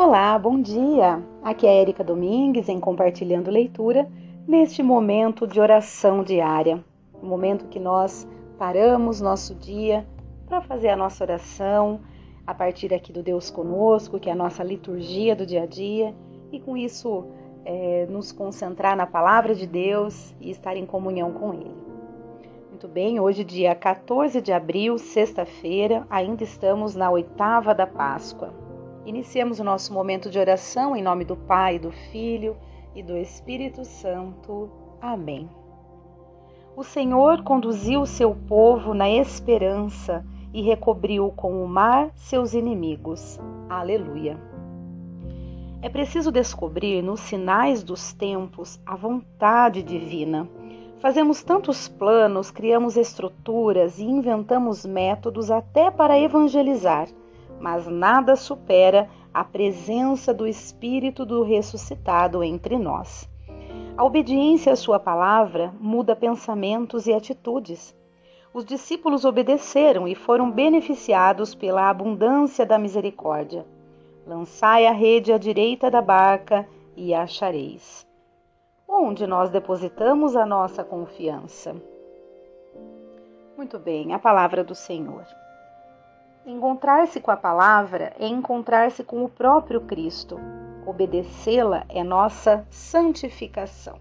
Olá, bom dia! Aqui é Erika Domingues em Compartilhando Leitura, neste momento de oração diária, o momento que nós paramos nosso dia para fazer a nossa oração a partir aqui do Deus Conosco, que é a nossa liturgia do dia a dia, e com isso é, nos concentrar na palavra de Deus e estar em comunhão com Ele. Muito bem, hoje, dia 14 de abril, sexta-feira, ainda estamos na oitava da Páscoa. Iniciemos o nosso momento de oração em nome do Pai, do Filho e do Espírito Santo. Amém. O Senhor conduziu o seu povo na esperança e recobriu com o mar seus inimigos. Aleluia. É preciso descobrir nos sinais dos tempos a vontade divina. Fazemos tantos planos, criamos estruturas e inventamos métodos até para evangelizar mas nada supera a presença do Espírito do ressuscitado entre nós. A obediência à Sua palavra muda pensamentos e atitudes. Os discípulos obedeceram e foram beneficiados pela abundância da misericórdia. Lançai a rede à direita da barca e a achareis. Onde nós depositamos a nossa confiança? Muito bem, a palavra do Senhor. Encontrar-se com a palavra é encontrar-se com o próprio Cristo. Obedecê-la é nossa santificação.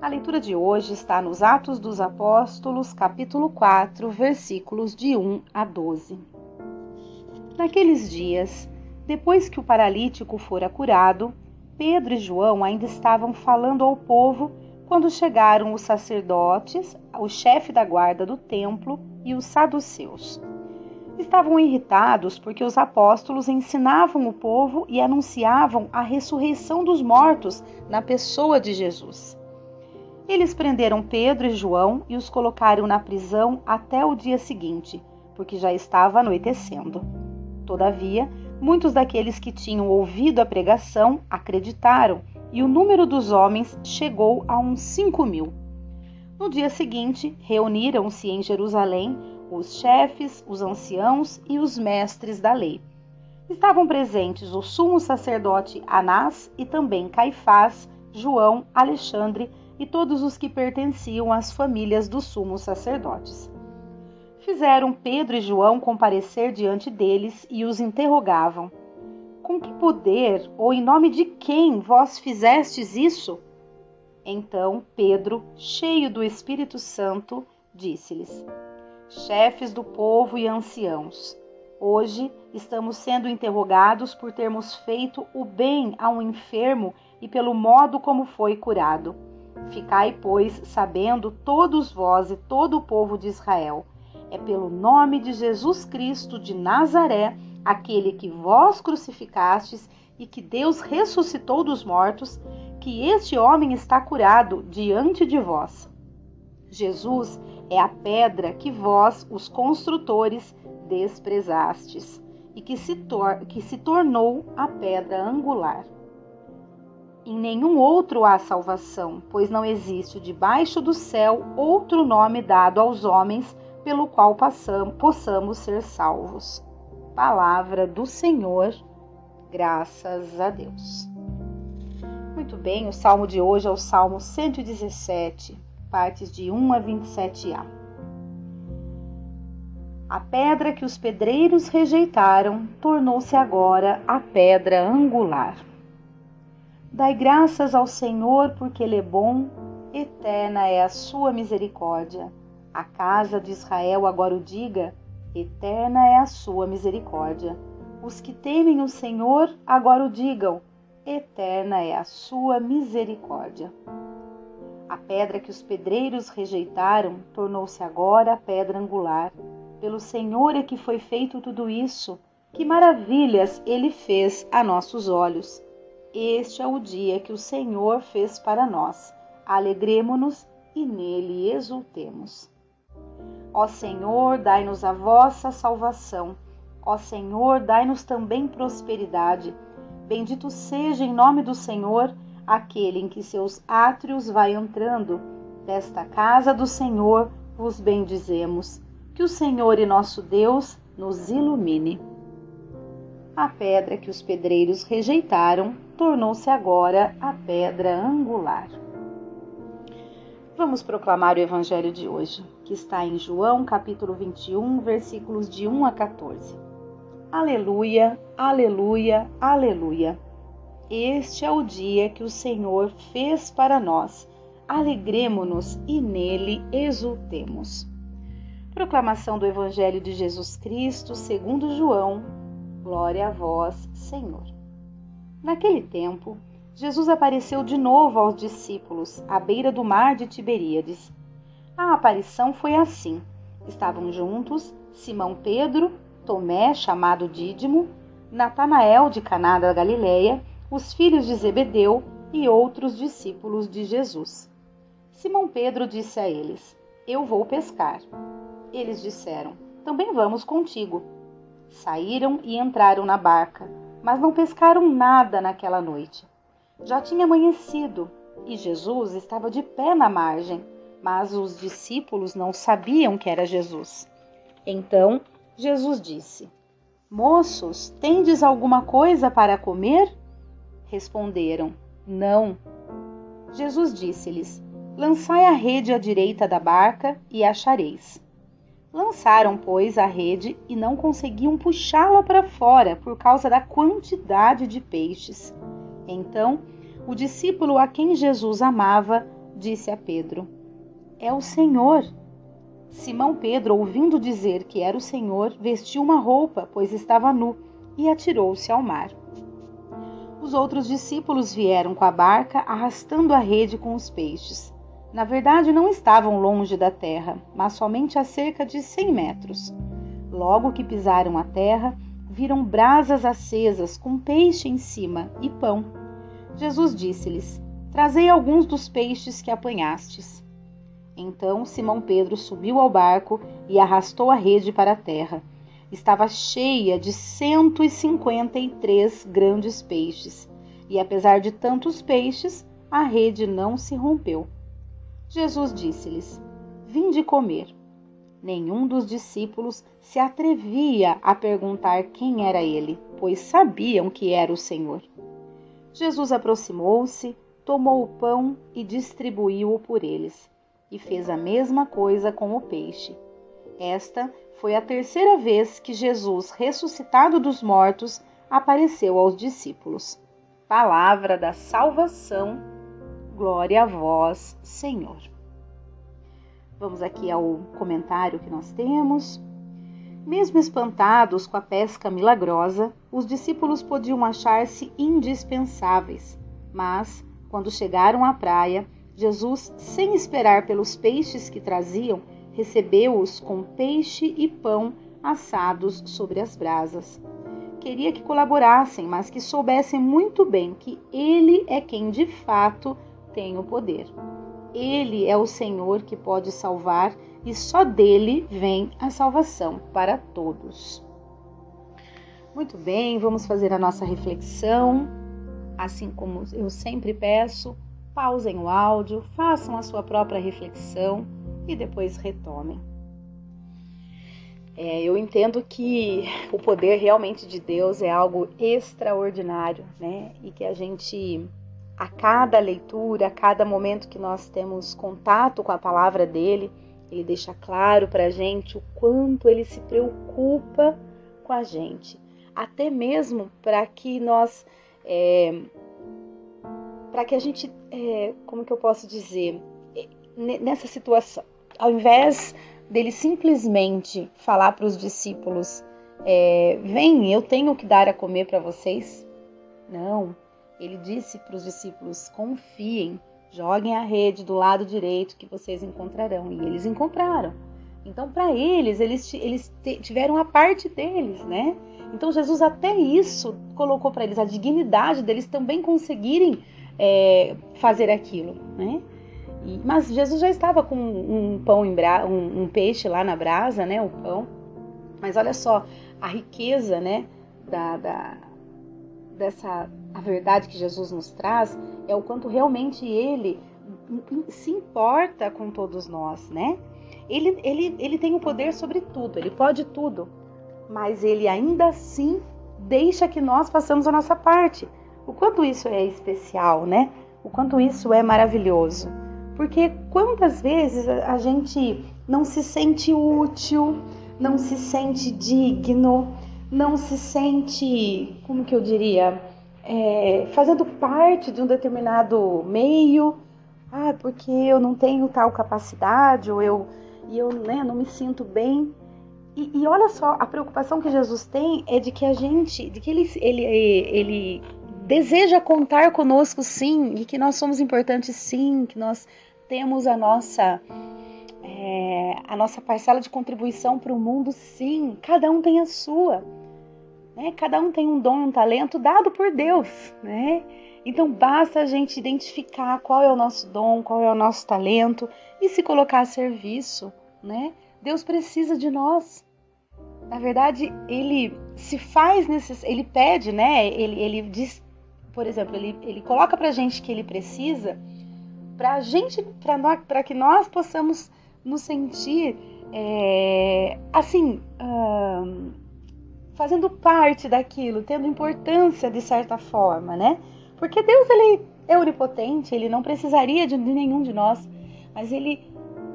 A leitura de hoje está nos Atos dos Apóstolos, capítulo 4, versículos de 1 a 12. Naqueles dias, depois que o paralítico fora curado, Pedro e João ainda estavam falando ao povo quando chegaram os sacerdotes, o chefe da guarda do templo e os saduceus estavam irritados porque os apóstolos ensinavam o povo e anunciavam a ressurreição dos mortos na pessoa de Jesus. Eles prenderam Pedro e João e os colocaram na prisão até o dia seguinte, porque já estava anoitecendo. Todavia, muitos daqueles que tinham ouvido a pregação acreditaram, e o número dos homens chegou a uns cinco mil. No dia seguinte, reuniram-se em Jerusalém os chefes, os anciãos e os mestres da lei. Estavam presentes o sumo sacerdote Anás e também Caifás, João, Alexandre e todos os que pertenciam às famílias dos sumos sacerdotes. Fizeram Pedro e João comparecer diante deles e os interrogavam: Com que poder ou em nome de quem vós fizestes isso? Então Pedro, cheio do Espírito Santo, disse-lhes: chefes do povo e anciãos. Hoje estamos sendo interrogados por termos feito o bem a um enfermo e pelo modo como foi curado. Ficai, pois, sabendo todos vós e todo o povo de Israel, é pelo nome de Jesus Cristo de Nazaré, aquele que vós crucificastes e que Deus ressuscitou dos mortos, que este homem está curado diante de vós. Jesus é a pedra que vós, os construtores, desprezastes e que se, que se tornou a pedra angular. Em nenhum outro há salvação, pois não existe debaixo do céu outro nome dado aos homens pelo qual possamos ser salvos. Palavra do Senhor, graças a Deus. Muito bem, o salmo de hoje é o Salmo 117 partes de 1 a 27a. A pedra que os pedreiros rejeitaram tornou-se agora a pedra angular. Dai graças ao Senhor, porque Ele é bom, eterna é a sua misericórdia. A casa de Israel agora o diga, eterna é a sua misericórdia. Os que temem o Senhor agora o digam, eterna é a sua misericórdia. A pedra que os pedreiros rejeitaram tornou-se agora a pedra angular. Pelo Senhor é que foi feito tudo isso. Que maravilhas ele fez a nossos olhos. Este é o dia que o Senhor fez para nós. Alegremo-nos e nele exultemos. Ó Senhor, dai-nos a vossa salvação. Ó Senhor, dai-nos também prosperidade. Bendito seja em nome do Senhor aquele em que seus átrios vai entrando. Desta casa do Senhor vos bendizemos. Que o Senhor e nosso Deus nos ilumine. a pedra que os pedreiros rejeitaram tornou-se agora a pedra angular. Vamos proclamar o evangelho de hoje, que está em João, capítulo 21, versículos de 1 a 14. Aleluia, aleluia, aleluia. Este é o dia que o Senhor fez para nós. Alegremo-nos e nele exultemos. Proclamação do Evangelho de Jesus Cristo, segundo João, Glória a vós, Senhor. Naquele tempo, Jesus apareceu de novo aos discípulos à beira do mar de Tiberíades. A aparição foi assim: estavam juntos Simão Pedro, Tomé, chamado Dídimo, Natanael de Caná da Galileia, os filhos de Zebedeu e outros discípulos de Jesus. Simão Pedro disse a eles: Eu vou pescar. Eles disseram: Também vamos contigo. Saíram e entraram na barca, mas não pescaram nada naquela noite. Já tinha amanhecido e Jesus estava de pé na margem, mas os discípulos não sabiam que era Jesus. Então Jesus disse: Moços, tendes alguma coisa para comer? Responderam: Não. Jesus disse-lhes: Lançai a rede à direita da barca e achareis. Lançaram, pois, a rede e não conseguiam puxá-la para fora por causa da quantidade de peixes. Então, o discípulo a quem Jesus amava disse a Pedro: É o Senhor. Simão Pedro, ouvindo dizer que era o Senhor, vestiu uma roupa, pois estava nu, e atirou-se ao mar. Os outros discípulos vieram com a barca, arrastando a rede com os peixes. Na verdade, não estavam longe da terra, mas somente a cerca de cem metros. Logo que pisaram a terra, viram brasas acesas com peixe em cima e pão. Jesus disse-lhes: Trazei alguns dos peixes que apanhastes. Então Simão Pedro subiu ao barco e arrastou a rede para a terra. Estava cheia de cento e cinquenta e três grandes peixes, e apesar de tantos peixes, a rede não se rompeu. Jesus disse-lhes: Vinde comer. Nenhum dos discípulos se atrevia a perguntar quem era ele, pois sabiam que era o Senhor. Jesus aproximou-se, tomou o pão e distribuiu-o por eles, e fez a mesma coisa com o peixe. Esta foi a terceira vez que Jesus, ressuscitado dos mortos, apareceu aos discípulos. Palavra da salvação Glória a vós, Senhor. Vamos aqui ao comentário que nós temos. Mesmo espantados com a pesca milagrosa, os discípulos podiam achar-se indispensáveis. Mas, quando chegaram à praia, Jesus, sem esperar pelos peixes que traziam, recebeu-os com peixe e pão assados sobre as brasas. Queria que colaborassem, mas que soubessem muito bem que Ele é quem de fato tem o poder. Ele é o Senhor que pode salvar e só dele vem a salvação para todos. Muito bem, vamos fazer a nossa reflexão. Assim como eu sempre peço, pausem o áudio, façam a sua própria reflexão e depois retomem. É, eu entendo que o poder realmente de Deus é algo extraordinário, né? E que a gente a cada leitura, a cada momento que nós temos contato com a palavra dele, ele deixa claro para a gente o quanto ele se preocupa com a gente, até mesmo para que nós, é, para que a gente, é, como que eu posso dizer, é, nessa situação, ao invés dele simplesmente falar para os discípulos, é, vem, eu tenho que dar a comer para vocês. Não, ele disse para os discípulos: confiem, joguem a rede do lado direito que vocês encontrarão. E eles encontraram. Então, para eles, eles, eles tiveram a parte deles, né? Então, Jesus até isso colocou para eles, a dignidade deles também conseguirem é, fazer aquilo, né? E, mas Jesus já estava com um pão em bra, um, um, peixe lá na brasa, né? O pão. Mas olha só a riqueza, né? Da, da, dessa a verdade que Jesus nos traz é o quanto realmente ele se importa com todos nós, né? Ele, ele, ele tem o poder sobre tudo, ele pode tudo, mas ele ainda assim deixa que nós façamos a nossa parte. O quanto isso é especial, né? O quanto isso é maravilhoso. Porque quantas vezes a gente não se sente útil, não se sente digno, não se sente, como que eu diria, é, fazendo parte de um determinado meio, ah, porque eu não tenho tal capacidade, ou eu, e eu né, não me sinto bem. E, e, olha só, a preocupação que Jesus tem é de que a gente, de que ele, ele, ele deseja contar conosco sim, e que nós somos importantes sim, que nós temos a nossa é, a nossa parcela de contribuição para o mundo, sim. Cada um tem a sua. Né? Cada um tem um dom um talento dado por Deus. Né? Então basta a gente identificar qual é o nosso dom, qual é o nosso talento e se colocar a serviço. Né? Deus precisa de nós. Na verdade, ele se faz necess... ele pede, né? Ele, ele diz, por exemplo, ele, ele coloca pra gente que ele precisa para gente, para que nós possamos nos sentir é, assim, fazendo parte daquilo, tendo importância de certa forma, né? Porque Deus ele é onipotente, ele não precisaria de nenhum de nós, mas ele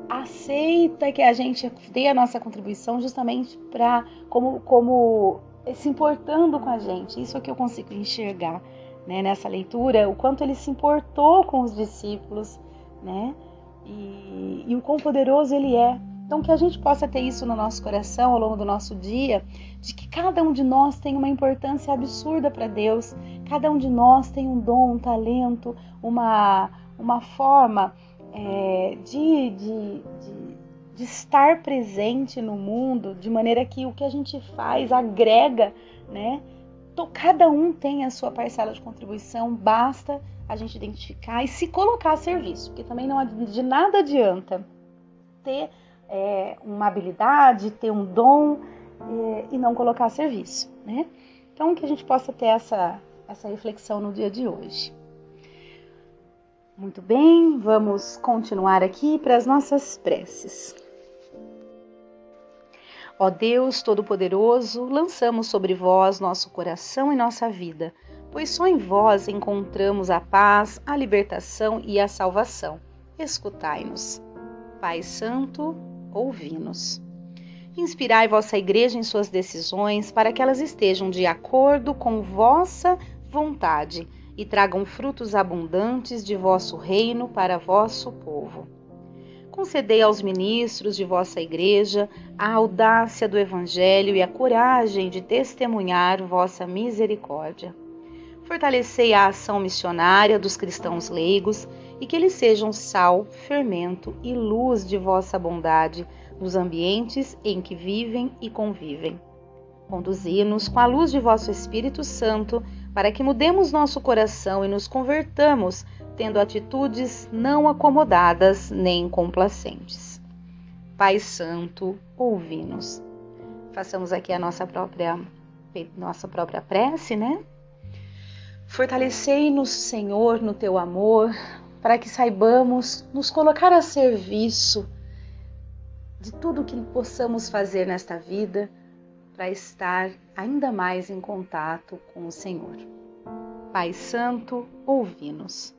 aceita que a gente dê a nossa contribuição justamente para como como se importando com a gente. Isso é o que eu consigo enxergar, né, nessa leitura, o quanto ele se importou com os discípulos, né? e, e o quão poderoso Ele é. Então, que a gente possa ter isso no nosso coração ao longo do nosso dia, de que cada um de nós tem uma importância absurda para Deus, cada um de nós tem um dom, um talento, uma, uma forma é, de, de, de, de estar presente no mundo, de maneira que o que a gente faz agrega, né? Então, cada um tem a sua parcela de contribuição, basta a gente identificar e se colocar a serviço, porque também não de nada adianta ter é, uma habilidade, ter um dom é, e não colocar a serviço, né? Então que a gente possa ter essa essa reflexão no dia de hoje. Muito bem, vamos continuar aqui para as nossas preces. Ó Deus Todo-Poderoso, lançamos sobre vós nosso coração e nossa vida pois só em vós encontramos a paz, a libertação e a salvação. Escutai-nos. Pai Santo, ouvi-nos. Inspirai vossa Igreja em suas decisões para que elas estejam de acordo com vossa vontade e tragam frutos abundantes de vosso reino para vosso povo. Concedei aos ministros de vossa Igreja a audácia do Evangelho e a coragem de testemunhar vossa misericórdia Fortalecei a ação missionária dos cristãos leigos e que eles sejam sal, fermento e luz de vossa bondade nos ambientes em que vivem e convivem. Conduzi-nos com a luz de vosso Espírito Santo para que mudemos nosso coração e nos convertamos, tendo atitudes não acomodadas nem complacentes. Pai Santo, ouvi-nos. Façamos aqui a nossa própria nossa própria prece, né? Fortalecei-nos, Senhor, no teu amor, para que saibamos nos colocar a serviço de tudo que possamos fazer nesta vida para estar ainda mais em contato com o Senhor. Pai Santo, ouvi-nos.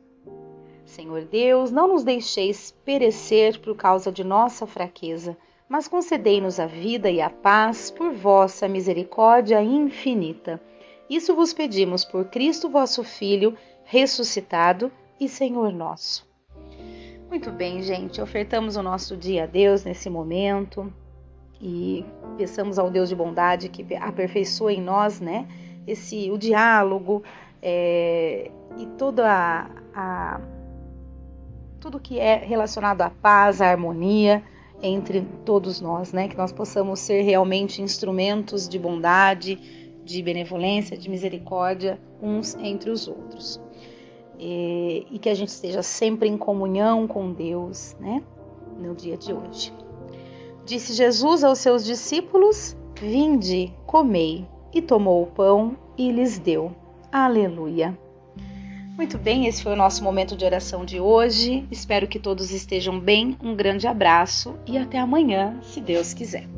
Senhor Deus, não nos deixeis perecer por causa de nossa fraqueza, mas concedei-nos a vida e a paz por vossa misericórdia infinita isso vos pedimos por Cristo vosso Filho, ressuscitado e Senhor nosso. Muito bem, gente, ofertamos o nosso dia a Deus nesse momento e peçamos ao Deus de bondade que aperfeiçoe em nós, né, esse o diálogo é, e toda a, a tudo que é relacionado à paz, à harmonia entre todos nós, né, que nós possamos ser realmente instrumentos de bondade de benevolência, de misericórdia uns entre os outros. E, e que a gente esteja sempre em comunhão com Deus, né? No dia de hoje. Disse Jesus aos seus discípulos: Vinde, comei. E tomou o pão e lhes deu. Aleluia. Muito bem, esse foi o nosso momento de oração de hoje. Espero que todos estejam bem. Um grande abraço e até amanhã, se Deus quiser.